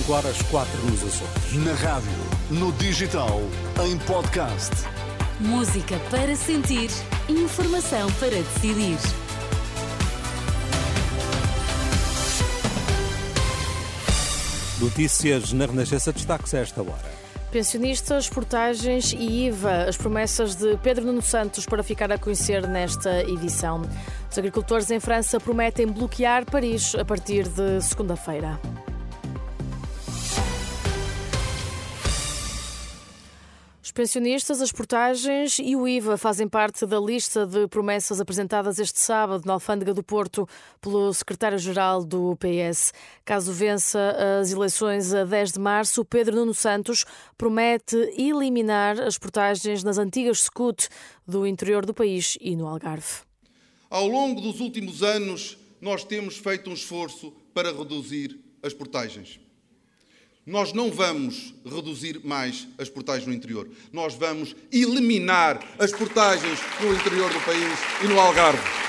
5 horas 4 nos Açores. Na rádio, no digital, em podcast. Música para sentir, informação para decidir. Notícias na Renascença destaques a esta hora. Pensionistas, portagens e IVA, as promessas de Pedro Nuno Santos para ficar a conhecer nesta edição. Os agricultores em França prometem bloquear Paris a partir de segunda-feira. Os pensionistas, as portagens e o IVA fazem parte da lista de promessas apresentadas este sábado na Alfândega do Porto pelo secretário-geral do PS. Caso vença as eleições a 10 de março, Pedro Nuno Santos promete eliminar as portagens nas antigas SCUT do interior do país e no Algarve. Ao longo dos últimos anos, nós temos feito um esforço para reduzir as portagens. Nós não vamos reduzir mais as portagens no interior. Nós vamos eliminar as portagens no interior do país e no Algarve.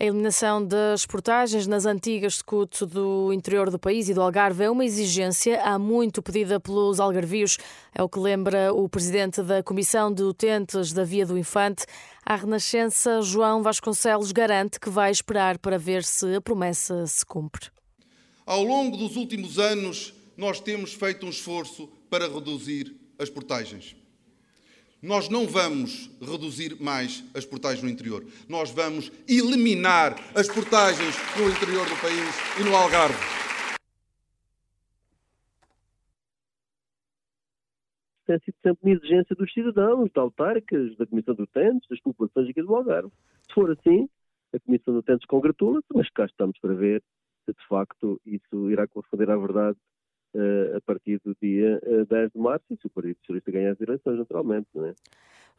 A eliminação das portagens nas antigas SCUT do interior do país e do Algarve é uma exigência há muito pedida pelos algarvios. É o que lembra o presidente da Comissão de Utentes da Via do Infante. A Renascença, João Vasconcelos, garante que vai esperar para ver se a promessa se cumpre. Ao longo dos últimos anos, nós temos feito um esforço para reduzir as portagens. Nós não vamos reduzir mais as portagens no interior. Nós vamos eliminar as portagens no interior do país e no Algarve. Tem sido sempre uma exigência dos cidadãos, da autarcas, da Comissão de Utentes, das populações aqui do Algarve. Se for assim, a Comissão de Utentes congratula-se, mas cá estamos para ver se de facto isso irá corresponder à verdade a partir do dia uh, 10 de março e se o Partido Socialista ganhar as eleições, naturalmente. Não é?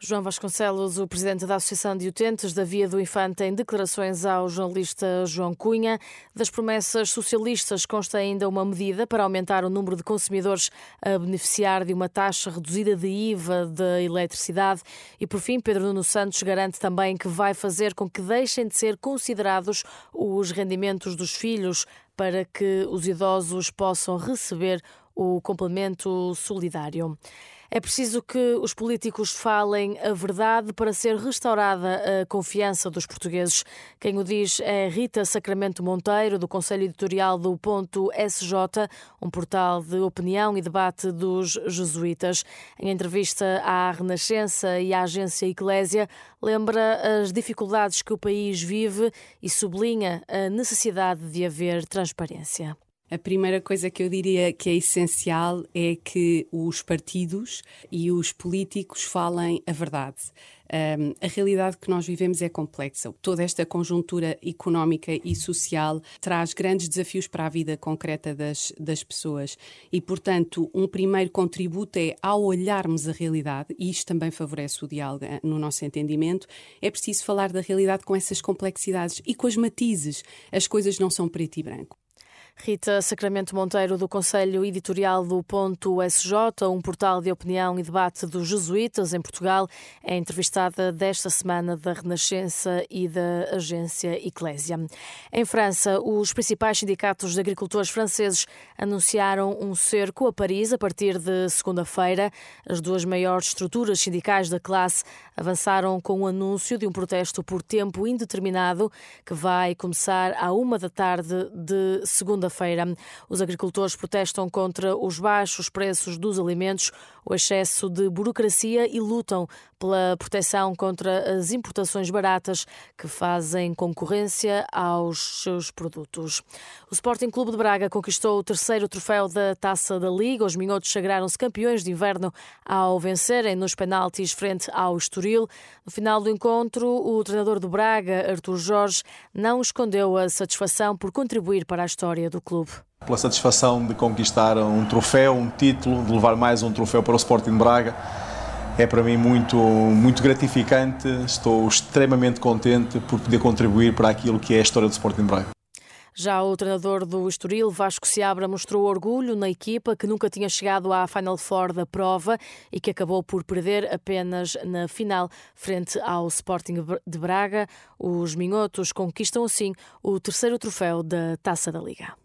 João Vasconcelos, o presidente da Associação de Utentes da Via do Infante, em declarações ao jornalista João Cunha. Das promessas socialistas consta ainda uma medida para aumentar o número de consumidores a beneficiar de uma taxa reduzida de IVA da eletricidade. E, por fim, Pedro Nuno Santos garante também que vai fazer com que deixem de ser considerados os rendimentos dos filhos para que os idosos possam receber o complemento solidário. É preciso que os políticos falem a verdade para ser restaurada a confiança dos portugueses. Quem o diz é Rita Sacramento Monteiro, do Conselho Editorial do Ponto SJ, um portal de opinião e debate dos jesuítas. Em entrevista à Renascença e à agência Eclésia, lembra as dificuldades que o país vive e sublinha a necessidade de haver transparência. A primeira coisa que eu diria que é essencial é que os partidos e os políticos falem a verdade. Um, a realidade que nós vivemos é complexa. Toda esta conjuntura económica e social traz grandes desafios para a vida concreta das, das pessoas e, portanto, um primeiro contributo é, ao olharmos a realidade, e isto também favorece o diálogo eh, no nosso entendimento, é preciso falar da realidade com essas complexidades e com as matizes. As coisas não são preto e branco. Rita Sacramento Monteiro, do Conselho Editorial do Ponto SJ, um portal de opinião e debate dos jesuítas em Portugal, é entrevistada desta semana da Renascença e da agência Eclésia. Em França, os principais sindicatos de agricultores franceses anunciaram um cerco a Paris a partir de segunda-feira. As duas maiores estruturas sindicais da classe avançaram com o anúncio de um protesto por tempo indeterminado que vai começar à uma da tarde de segunda-feira feira Os agricultores protestam contra os baixos preços dos alimentos, o excesso de burocracia e lutam pela proteção contra as importações baratas que fazem concorrência aos seus produtos. O Sporting Clube de Braga conquistou o terceiro troféu da Taça da Liga. Os minhotos sagraram-se campeões de inverno ao vencerem nos penaltis frente ao Estoril. No final do encontro, o treinador do Braga, Artur Jorge, não escondeu a satisfação por contribuir para a história do clube. Pela satisfação de conquistar um troféu, um título, de levar mais um troféu para o Sporting de Braga, é para mim muito, muito gratificante. Estou extremamente contente por poder contribuir para aquilo que é a história do Sporting de Braga. Já o treinador do Estoril, Vasco Seabra, mostrou orgulho na equipa que nunca tinha chegado à Final Four da prova e que acabou por perder apenas na final frente ao Sporting de Braga. Os minhotos conquistam assim o terceiro troféu da Taça da Liga.